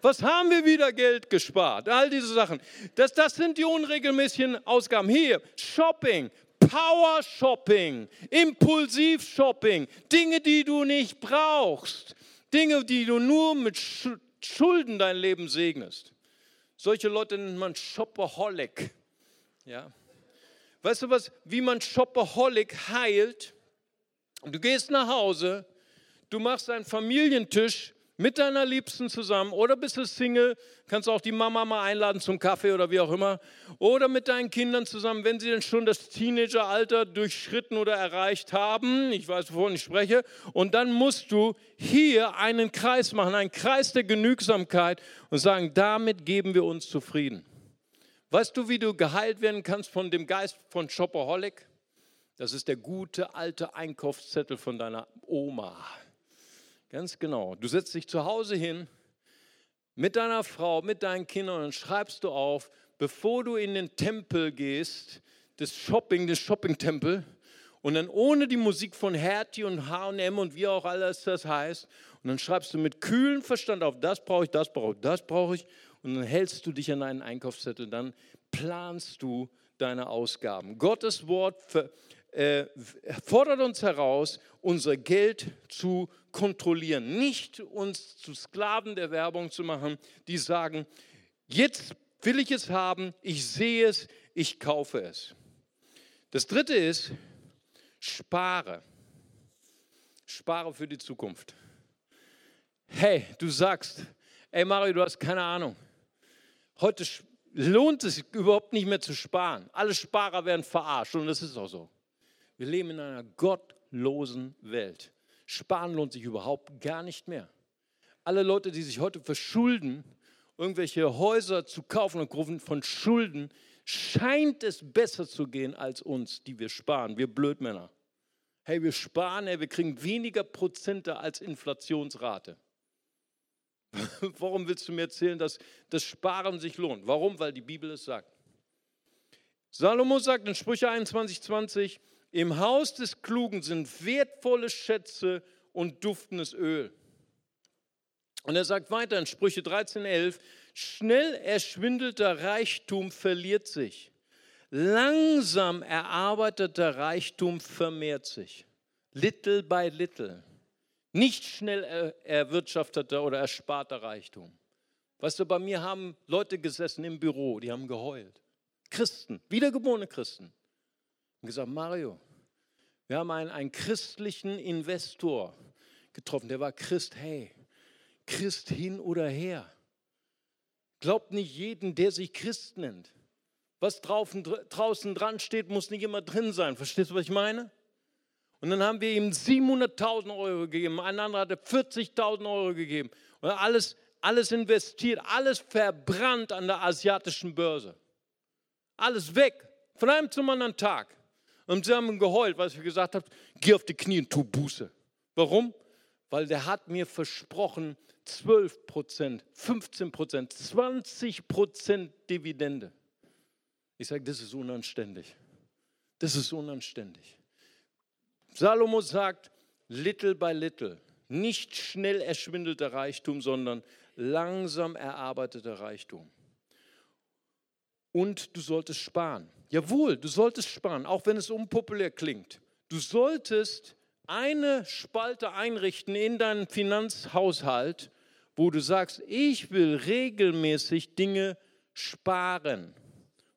Was haben wir wieder Geld gespart? All diese Sachen. Das, das sind die unregelmäßigen Ausgaben. Hier, Shopping, Power Shopping, Impulsiv-Shopping, Dinge, die du nicht brauchst, Dinge, die du nur mit Schulden dein Leben segnest. Solche Leute nennt man Shopaholic. Ja. Weißt du was, wie man Shopaholic heilt? Du gehst nach Hause, du machst einen Familientisch mit deiner Liebsten zusammen oder bist du Single, kannst auch die Mama mal einladen zum Kaffee oder wie auch immer. Oder mit deinen Kindern zusammen, wenn sie denn schon das Teenageralter durchschritten oder erreicht haben. Ich weiß, wovon ich spreche. Und dann musst du hier einen Kreis machen, einen Kreis der Genügsamkeit und sagen, damit geben wir uns zufrieden. Weißt du, wie du geheilt werden kannst von dem Geist von Shopaholic? Das ist der gute alte Einkaufszettel von deiner Oma. Ganz genau. Du setzt dich zu Hause hin mit deiner Frau, mit deinen Kindern und schreibst du auf, bevor du in den Tempel gehst, des Shopping, des Shopping-Tempel, und dann ohne die Musik von Hertie und H&M und wie auch alles das heißt, und dann schreibst du mit kühlem Verstand auf, das brauche ich, das brauche ich, das brauche ich, und dann hältst du dich an einen Einkaufszettel, dann planst du deine Ausgaben. Gottes Wort für, äh, fordert uns heraus, unser Geld zu kontrollieren, nicht uns zu Sklaven der Werbung zu machen, die sagen, jetzt will ich es haben, ich sehe es, ich kaufe es. Das dritte ist, spare. Spare für die Zukunft. Hey, du sagst, ey Mario, du hast keine Ahnung. Heute lohnt es überhaupt nicht mehr zu sparen. Alle Sparer werden verarscht und das ist auch so. Wir leben in einer gottlosen Welt. Sparen lohnt sich überhaupt gar nicht mehr. Alle Leute, die sich heute verschulden, irgendwelche Häuser zu kaufen aufgrund von Schulden, scheint es besser zu gehen als uns, die wir sparen. Wir Blödmänner. Hey, wir sparen, hey, wir kriegen weniger Prozente als Inflationsrate. Warum willst du mir erzählen, dass das Sparen sich lohnt? Warum? Weil die Bibel es sagt. Salomo sagt in Sprüche 21, 20, im Haus des Klugen sind wertvolle Schätze und duftendes Öl. Und er sagt weiter in Sprüche 13, 11, schnell erschwindelter Reichtum verliert sich, langsam erarbeiteter Reichtum vermehrt sich. Little by little. Nicht schnell erwirtschafteter oder ersparter Reichtum. Weißt du, bei mir haben Leute gesessen im Büro, die haben geheult. Christen, wiedergeborene Christen und gesagt, Mario, wir haben einen, einen christlichen Investor getroffen, der war Christ, hey, Christ hin oder her. Glaubt nicht jeden, der sich Christ nennt. Was draußen, dran steht, muss nicht immer drin sein. Verstehst du, was ich meine? Und dann haben wir ihm 700.000 Euro gegeben, ein anderer hatte 40.000 Euro gegeben. Und alles, alles investiert, alles verbrannt an der asiatischen Börse. Alles weg, von einem zum anderen Tag. Und sie haben geheult, weil ich gesagt habe, geh auf die Knie und tu Buße. Warum? Weil der hat mir versprochen, 12 Prozent, 15 Prozent, 20 Prozent Dividende. Ich sage, das ist unanständig. Das ist unanständig. Salomo sagt, little by little, nicht schnell erschwindelter Reichtum, sondern langsam erarbeiteter Reichtum und du solltest sparen. Jawohl, du solltest sparen, auch wenn es unpopulär klingt. Du solltest eine Spalte einrichten in deinem Finanzhaushalt, wo du sagst, ich will regelmäßig Dinge sparen.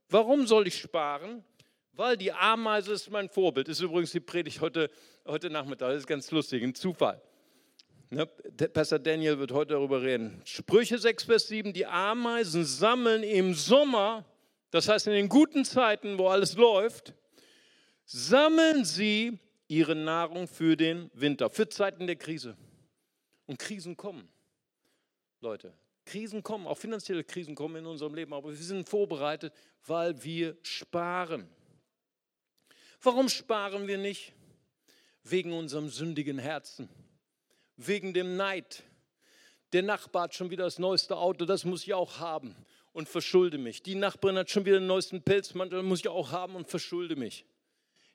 Warum soll ich sparen? Weil die Ameise ist mein Vorbild. Ist übrigens die Predigt heute, heute Nachmittag. Das ist ganz lustig, ein Zufall. Ne, Pastor Daniel wird heute darüber reden. Sprüche 6, Vers 7, die Ameisen sammeln im Sommer das heißt, in den guten Zeiten, wo alles läuft, sammeln sie ihre Nahrung für den Winter, für Zeiten der Krise. Und Krisen kommen, Leute. Krisen kommen, auch finanzielle Krisen kommen in unserem Leben, aber wir sind vorbereitet, weil wir sparen. Warum sparen wir nicht? Wegen unserem sündigen Herzen, wegen dem Neid. Der Nachbar hat schon wieder das neueste Auto, das muss ich auch haben und verschulde mich. Die Nachbarin hat schon wieder den neuesten Pelzmantel, muss ich auch haben und verschulde mich.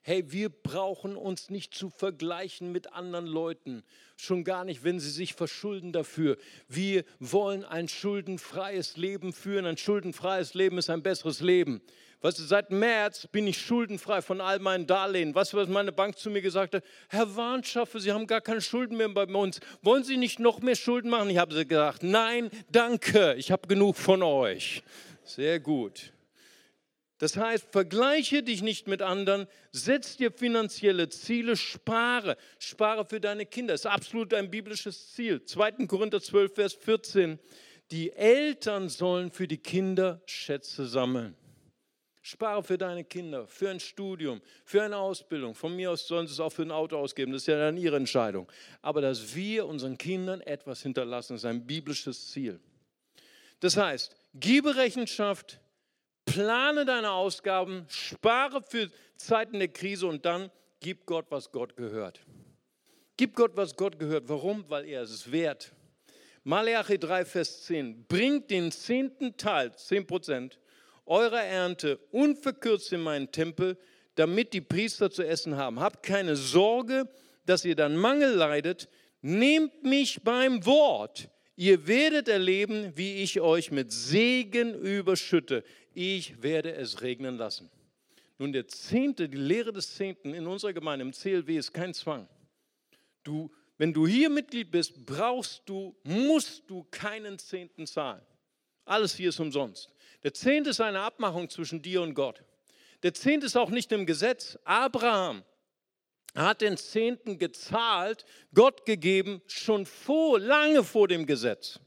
Hey, wir brauchen uns nicht zu vergleichen mit anderen Leuten. Schon gar nicht, wenn sie sich verschulden dafür. Wir wollen ein schuldenfreies Leben führen. Ein schuldenfreies Leben ist ein besseres Leben. Weißt du, seit März bin ich schuldenfrei von all meinen Darlehen. Weißt was meine Bank zu mir gesagt hat? Herr Warnschaffe, Sie haben gar keine Schulden mehr bei uns. Wollen Sie nicht noch mehr Schulden machen? Ich habe gesagt, nein, danke, ich habe genug von euch. Sehr gut. Das heißt, vergleiche dich nicht mit anderen, setz dir finanzielle Ziele, spare. Spare für deine Kinder. Das ist absolut ein biblisches Ziel. 2. Korinther 12, Vers 14. Die Eltern sollen für die Kinder Schätze sammeln. Spare für deine Kinder, für ein Studium, für eine Ausbildung. Von mir aus sollen sie es auch für ein Auto ausgeben. Das ist ja dann ihre Entscheidung. Aber dass wir unseren Kindern etwas hinterlassen, ist ein biblisches Ziel. Das heißt, gebe Rechenschaft, plane deine Ausgaben, spare für Zeiten der Krise und dann gib Gott, was Gott gehört. Gib Gott, was Gott gehört. Warum? Weil er es wert. Malachi 3, Vers 10. Bringt den zehnten Teil, 10 Prozent, eurer Ernte unverkürzt in meinen Tempel, damit die Priester zu essen haben. Habt keine Sorge, dass ihr dann Mangel leidet. Nehmt mich beim Wort. Ihr werdet erleben, wie ich euch mit Segen überschütte. Ich werde es regnen lassen. Nun, der Zehnte, die Lehre des Zehnten in unserer Gemeinde im CLW ist kein Zwang. Du, wenn du hier Mitglied bist, brauchst du, musst du keinen Zehnten zahlen. Alles hier ist umsonst. Der Zehnte ist eine Abmachung zwischen dir und Gott. Der Zehnte ist auch nicht im Gesetz. Abraham hat den Zehnten gezahlt, Gott gegeben, schon vor, lange vor dem Gesetz.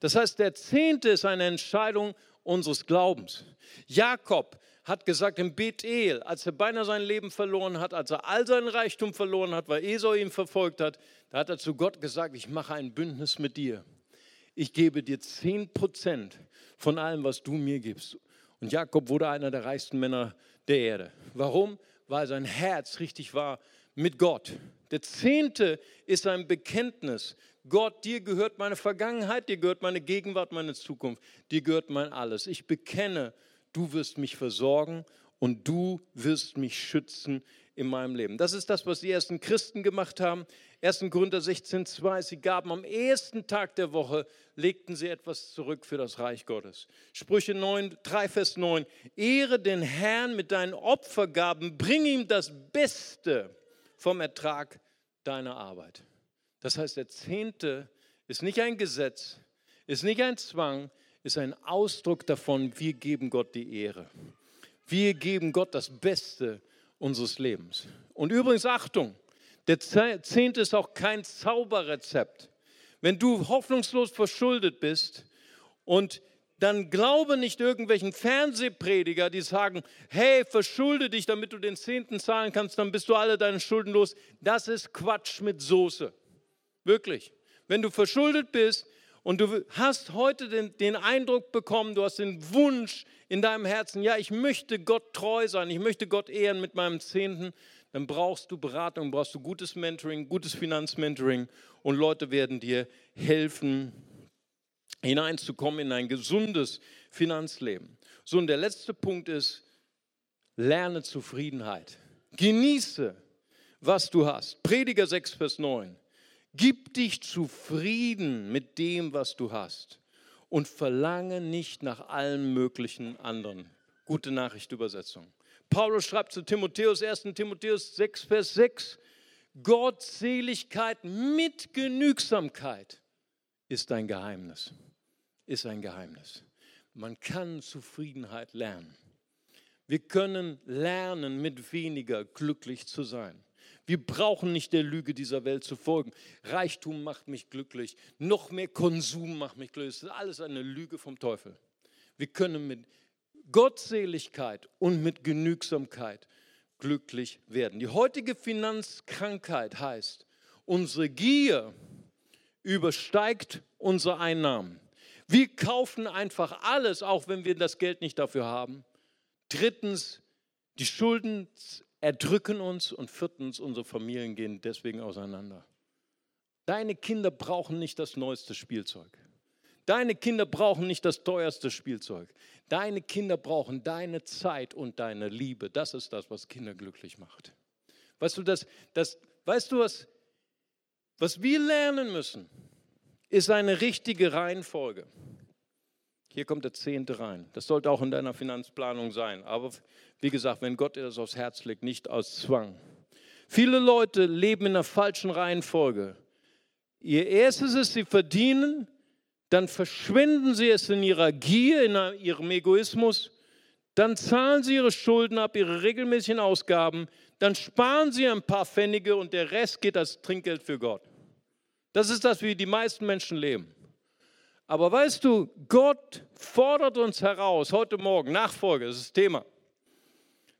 Das heißt, der Zehnte ist eine Entscheidung unseres Glaubens. Jakob hat gesagt im Bethel, als er beinahe sein Leben verloren hat, als er all seinen Reichtum verloren hat, weil Esau ihn verfolgt hat, da hat er zu Gott gesagt, ich mache ein Bündnis mit dir. Ich gebe dir 10 Prozent von allem, was du mir gibst. Und Jakob wurde einer der reichsten Männer der Erde. Warum? Weil sein Herz richtig war mit Gott. Der Zehnte ist ein Bekenntnis. Gott, dir gehört meine Vergangenheit, dir gehört meine Gegenwart, meine Zukunft, dir gehört mein alles. Ich bekenne, du wirst mich versorgen und du wirst mich schützen in meinem Leben. Das ist das, was die ersten Christen gemacht haben. 1. Korinther 16,2, sie gaben am ersten Tag der Woche, legten sie etwas zurück für das Reich Gottes. Sprüche 9, 3, Vers 9, ehre den Herrn mit deinen Opfergaben, bring ihm das Beste vom Ertrag deiner Arbeit. Das heißt, der Zehnte ist nicht ein Gesetz, ist nicht ein Zwang, ist ein Ausdruck davon, wir geben Gott die Ehre. Wir geben Gott das Beste unseres Lebens. Und übrigens, Achtung, der Zehnte ist auch kein Zauberrezept. Wenn du hoffnungslos verschuldet bist und dann glaube nicht irgendwelchen Fernsehprediger, die sagen, hey, verschulde dich, damit du den Zehnten zahlen kannst, dann bist du alle deine Schulden los. Das ist Quatsch mit Soße. Wirklich. Wenn du verschuldet bist und du hast heute den, den Eindruck bekommen, du hast den Wunsch in deinem Herzen, ja, ich möchte Gott treu sein, ich möchte Gott ehren mit meinem Zehnten, dann brauchst du Beratung, brauchst du gutes Mentoring, gutes Finanzmentoring und Leute werden dir helfen, hineinzukommen in ein gesundes Finanzleben. So, und der letzte Punkt ist, lerne Zufriedenheit. Genieße, was du hast. Prediger 6, Vers 9. Gib dich zufrieden mit dem, was du hast und verlange nicht nach allen möglichen anderen. Gute Nachricht Übersetzung. Paulus schreibt zu Timotheus, 1. Timotheus 6, Vers 6, Gottseligkeit mit Genügsamkeit ist ein Geheimnis. Ist ein Geheimnis. Man kann Zufriedenheit lernen. Wir können lernen, mit weniger glücklich zu sein. Wir brauchen nicht der Lüge dieser Welt zu folgen. Reichtum macht mich glücklich, noch mehr Konsum macht mich glücklich. Das ist alles eine Lüge vom Teufel. Wir können mit Gottseligkeit und mit Genügsamkeit glücklich werden. Die heutige Finanzkrankheit heißt, unsere Gier übersteigt unsere Einnahmen. Wir kaufen einfach alles, auch wenn wir das Geld nicht dafür haben. Drittens, die Schulden erdrücken uns und viertens, unsere Familien gehen deswegen auseinander. Deine Kinder brauchen nicht das neueste Spielzeug. Deine Kinder brauchen nicht das teuerste Spielzeug. Deine Kinder brauchen deine Zeit und deine Liebe. Das ist das, was Kinder glücklich macht. Weißt du, das, das, weißt du was, was wir lernen müssen, ist eine richtige Reihenfolge. Hier kommt der Zehnte rein. Das sollte auch in deiner Finanzplanung sein. Aber wie gesagt, wenn Gott dir das aufs Herz legt, nicht aus Zwang. Viele Leute leben in der falschen Reihenfolge. Ihr erstes ist, sie verdienen, dann verschwenden sie es in ihrer Gier, in ihrem Egoismus, dann zahlen sie ihre Schulden ab, ihre regelmäßigen Ausgaben, dann sparen sie ein paar Pfennige und der Rest geht als Trinkgeld für Gott. Das ist das, wie die meisten Menschen leben. Aber weißt du, Gott fordert uns heraus, heute Morgen, Nachfolge, das ist das Thema.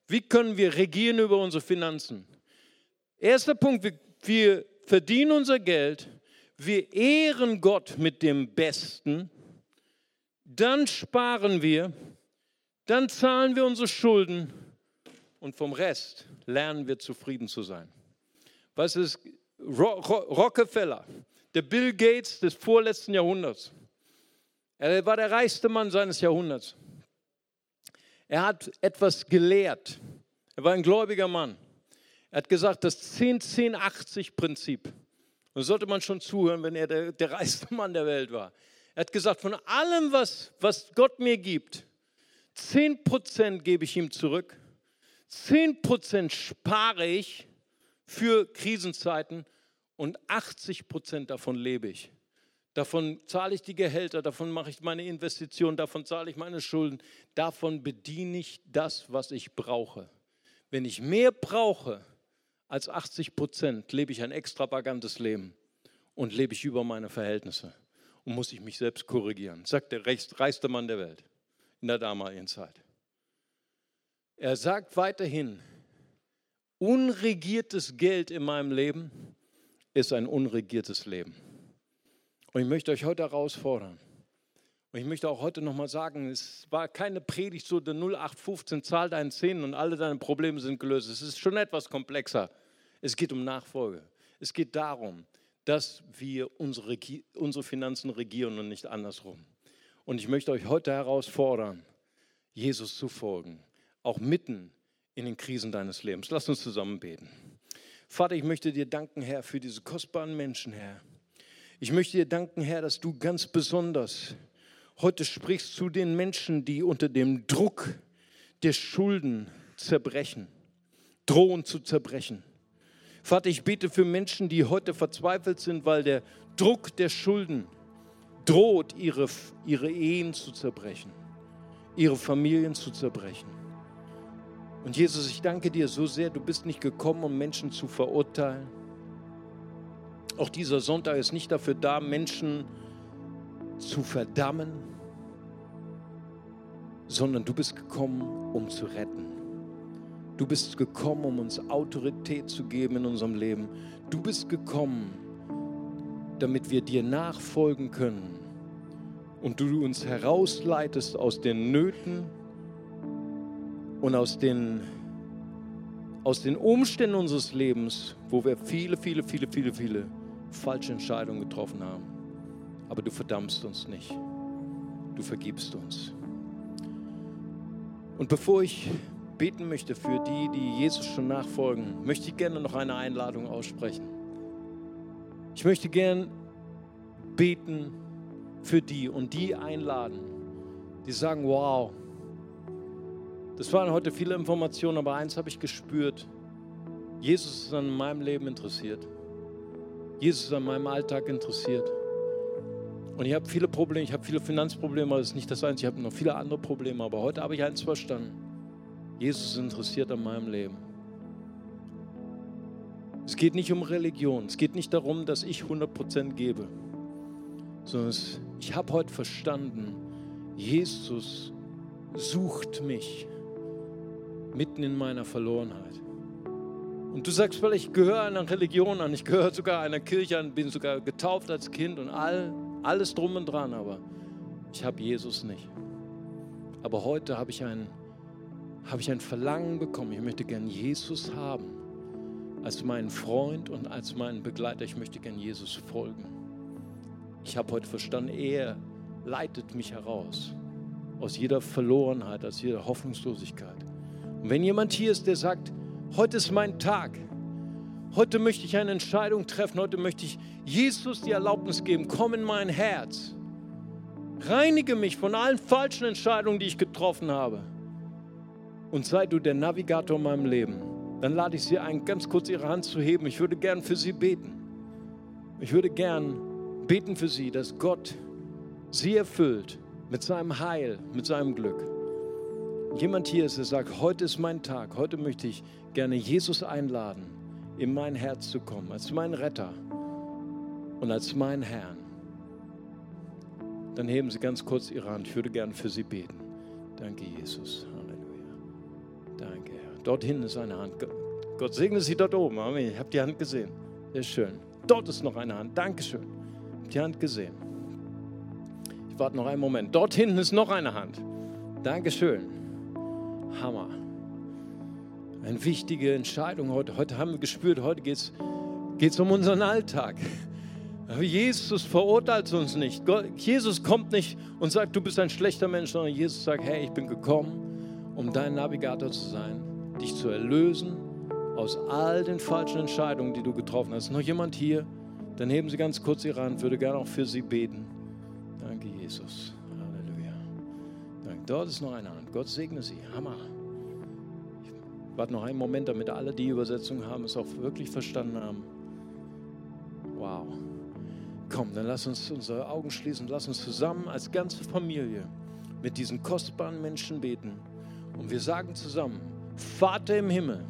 Wie können wir regieren über unsere Finanzen? Erster Punkt, wir, wir verdienen unser Geld, wir ehren Gott mit dem Besten, dann sparen wir, dann zahlen wir unsere Schulden und vom Rest lernen wir zufrieden zu sein. Was ist Rockefeller, der Bill Gates des vorletzten Jahrhunderts? Er war der reichste Mann seines Jahrhunderts. Er hat etwas gelehrt. Er war ein gläubiger Mann. Er hat gesagt, das 10-10-80-Prinzip. Da sollte man schon zuhören, wenn er der, der reichste Mann der Welt war. Er hat gesagt, von allem, was, was Gott mir gibt, 10% gebe ich ihm zurück, 10% spare ich für Krisenzeiten und 80% davon lebe ich. Davon zahle ich die Gehälter, davon mache ich meine Investitionen, davon zahle ich meine Schulden, davon bediene ich das, was ich brauche. Wenn ich mehr brauche als 80 Prozent, lebe ich ein extravagantes Leben und lebe ich über meine Verhältnisse und muss ich mich selbst korrigieren, sagt der reichste Mann der Welt in der damaligen Zeit. Er sagt weiterhin, unregiertes Geld in meinem Leben ist ein unregiertes Leben. Und ich möchte euch heute herausfordern. Und ich möchte auch heute nochmal sagen, es war keine Predigt so der 0815, zahl deinen Zähnen und alle deine Probleme sind gelöst. Es ist schon etwas komplexer. Es geht um Nachfolge. Es geht darum, dass wir unsere, unsere Finanzen regieren und nicht andersrum. Und ich möchte euch heute herausfordern, Jesus zu folgen. auch mitten in den Krisen deines Lebens. Lass uns zusammen beten. Vater, ich möchte dir danken, Herr, für diese kostbaren Menschen, Herr. Ich möchte dir danken, Herr, dass du ganz besonders heute sprichst zu den Menschen, die unter dem Druck der Schulden zerbrechen, drohen zu zerbrechen. Vater, ich bete für Menschen, die heute verzweifelt sind, weil der Druck der Schulden droht, ihre, ihre Ehen zu zerbrechen, ihre Familien zu zerbrechen. Und Jesus, ich danke dir so sehr, du bist nicht gekommen, um Menschen zu verurteilen. Auch dieser Sonntag ist nicht dafür da, Menschen zu verdammen, sondern du bist gekommen, um zu retten. Du bist gekommen, um uns Autorität zu geben in unserem Leben. Du bist gekommen, damit wir dir nachfolgen können und du uns herausleitest aus den Nöten und aus den, aus den Umständen unseres Lebens, wo wir viele, viele, viele, viele, viele falsche Entscheidungen getroffen haben. Aber du verdammst uns nicht. Du vergibst uns. Und bevor ich beten möchte für die, die Jesus schon nachfolgen, möchte ich gerne noch eine Einladung aussprechen. Ich möchte gerne beten für die und die einladen, die sagen, wow, das waren heute viele Informationen, aber eins habe ich gespürt, Jesus ist an meinem Leben interessiert. Jesus an meinem Alltag interessiert. Und ich habe viele Probleme, ich habe viele Finanzprobleme, das ist nicht das Einzige, ich habe noch viele andere Probleme, aber heute habe ich eins verstanden. Jesus ist interessiert an meinem Leben. Es geht nicht um Religion, es geht nicht darum, dass ich 100% gebe, sondern es, ich habe heute verstanden, Jesus sucht mich mitten in meiner Verlorenheit. Und du sagst, weil ich gehöre einer Religion an, ich gehöre sogar einer Kirche an, bin sogar getauft als Kind und all alles drum und dran, aber ich habe Jesus nicht. Aber heute habe ich, ein, habe ich ein Verlangen bekommen. Ich möchte gern Jesus haben als meinen Freund und als meinen Begleiter. Ich möchte gern Jesus folgen. Ich habe heute verstanden, er leitet mich heraus aus jeder Verlorenheit, aus jeder Hoffnungslosigkeit. Und wenn jemand hier ist, der sagt, heute ist mein Tag, Heute möchte ich eine Entscheidung treffen. Heute möchte ich Jesus die Erlaubnis geben. Komm in mein Herz. Reinige mich von allen falschen Entscheidungen, die ich getroffen habe. Und sei du der Navigator in meinem Leben. Dann lade ich Sie ein, ganz kurz Ihre Hand zu heben. Ich würde gern für Sie beten. Ich würde gern beten für Sie, dass Gott Sie erfüllt mit seinem Heil, mit seinem Glück. Jemand hier ist, der sagt, heute ist mein Tag. Heute möchte ich gerne Jesus einladen in mein Herz zu kommen, als mein Retter und als mein Herrn, dann heben Sie ganz kurz Ihre Hand. Ich würde gerne für Sie beten. Danke, Jesus. Halleluja. Danke, Herr. Dort hinten ist eine Hand. Gott segne Sie dort oben. Amen. Ich habe die Hand gesehen. Sehr schön. Dort ist noch eine Hand. Dankeschön. Ich habe die Hand gesehen. Ich warte noch einen Moment. Dort hinten ist noch eine Hand. Dankeschön. Hammer eine wichtige Entscheidung heute. Heute haben wir gespürt, heute geht es um unseren Alltag. Jesus verurteilt uns nicht. Jesus kommt nicht und sagt, du bist ein schlechter Mensch, sondern Jesus sagt, hey, ich bin gekommen, um dein Navigator zu sein, dich zu erlösen aus all den falschen Entscheidungen, die du getroffen hast. Ist noch jemand hier? Dann heben Sie ganz kurz Ihre Hand, würde gerne auch für Sie beten. Danke, Jesus. Dort ist noch eine Hand. Gott segne Sie. Hammer. Warte noch einen Moment, damit alle, die Übersetzung haben, es auch wirklich verstanden haben. Wow. Komm, dann lass uns unsere Augen schließen. Lass uns zusammen als ganze Familie mit diesen kostbaren Menschen beten. Und wir sagen zusammen, Vater im Himmel,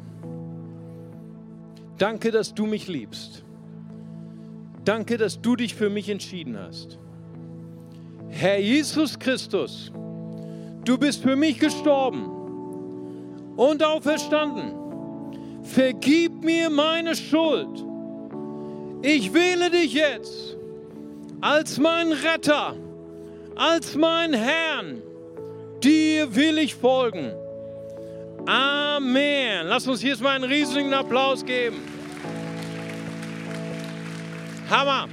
danke, dass du mich liebst. Danke, dass du dich für mich entschieden hast. Herr Jesus Christus, du bist für mich gestorben und auferstanden. Vergib mir meine Schuld. Ich wähle dich jetzt als mein Retter, als mein Herrn. Dir will ich folgen. Amen. Lass uns jetzt mal einen riesigen Applaus geben. Hammer.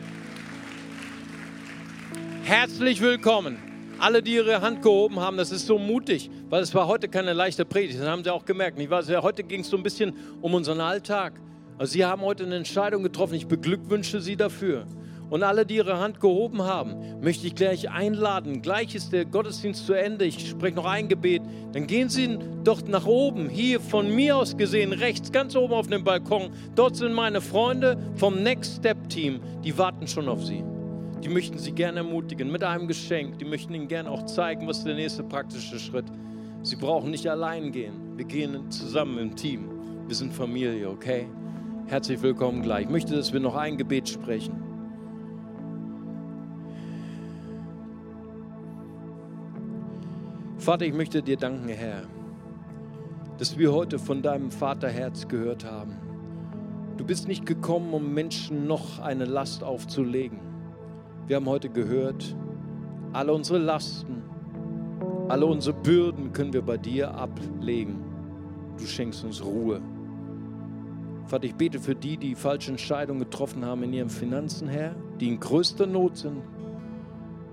Herzlich willkommen Alle, die ihre Hand gehoben haben, das ist so mutig, weil es war heute keine leichte Predigt. Das haben sie auch gemerkt. Nicht wahr? Heute ging es so ein bisschen um unseren Alltag. Also Sie haben heute eine Entscheidung getroffen. Ich beglückwünsche Sie dafür. Und alle, die ihre Hand gehoben haben, möchte ich gleich einladen. Gleich ist der Gottesdienst zu Ende. Ich spreche noch ein Gebet. Dann gehen Sie doch nach oben, hier von mir aus gesehen, rechts, ganz oben auf dem Balkon. Dort sind meine Freunde vom Next Step Team. Die warten schon auf Sie. Die möchten Sie gerne ermutigen mit einem Geschenk. Die möchten Ihnen gerne auch zeigen, was der nächste praktische Schritt. Sie brauchen nicht allein gehen. Wir gehen zusammen im Team. Wir sind Familie, okay? Herzlich willkommen gleich. Ich möchte, dass wir noch ein Gebet sprechen. Vater, ich möchte dir danken, Herr, dass wir heute von deinem Vaterherz gehört haben. Du bist nicht gekommen, um Menschen noch eine Last aufzulegen. Wir haben heute gehört, alle unsere Lasten, alle unsere Bürden können wir bei dir ablegen. Du schenkst uns Ruhe. Vater, ich bete für die, die falsche Entscheidungen getroffen haben in ihren Finanzen, Herr, die in größter Not sind.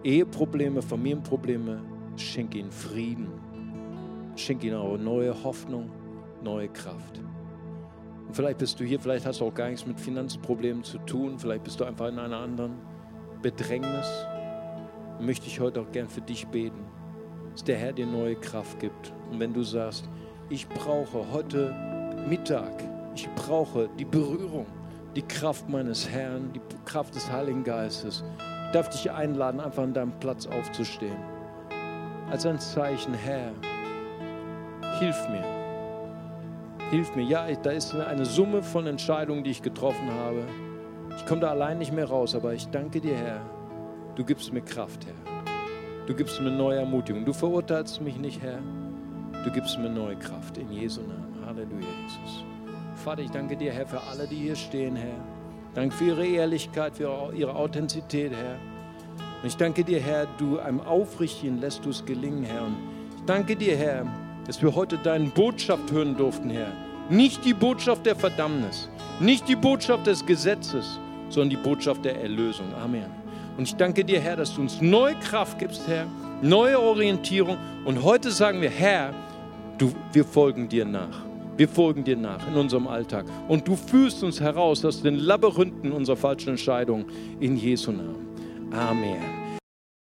Eheprobleme, Familienprobleme, Schenk ihnen Frieden. Schenk ihnen auch neue Hoffnung, neue Kraft. Und vielleicht bist du hier, vielleicht hast du auch gar nichts mit Finanzproblemen zu tun, vielleicht bist du einfach in einer anderen Bedrängnis. Möchte ich heute auch gern für dich beten, dass der Herr dir neue Kraft gibt. Und wenn du sagst, ich brauche heute Mittag, ich brauche die Berührung, die Kraft meines Herrn, die Kraft des Heiligen Geistes, ich darf dich einladen, einfach an deinem Platz aufzustehen als ein Zeichen, Herr, hilf mir. Hilf mir. Ja, da ist eine Summe von Entscheidungen, die ich getroffen habe. Ich komme da allein nicht mehr raus, aber ich danke dir, Herr. Du gibst mir Kraft, Herr. Du gibst mir neue Ermutigung. Du verurteilst mich nicht, Herr. Du gibst mir neue Kraft. In Jesu Namen. Halleluja, Jesus. Vater, ich danke dir, Herr, für alle, die hier stehen, Herr. Danke für ihre Ehrlichkeit, für ihre Authentizität, Herr. Und ich danke dir, Herr, du einem Aufrichtigen lässt du es gelingen, Herr. Und ich danke dir, Herr, dass wir heute deine Botschaft hören durften, Herr. Nicht die Botschaft der Verdammnis, nicht die Botschaft des Gesetzes, sondern die Botschaft der Erlösung. Amen. Und ich danke dir, Herr, dass du uns neue Kraft gibst, Herr, neue Orientierung. Und heute sagen wir, Herr, du, wir folgen dir nach. Wir folgen dir nach in unserem Alltag. Und du führst uns heraus aus den Labyrinthen unserer falschen Entscheidungen in Jesu Namen. Amen.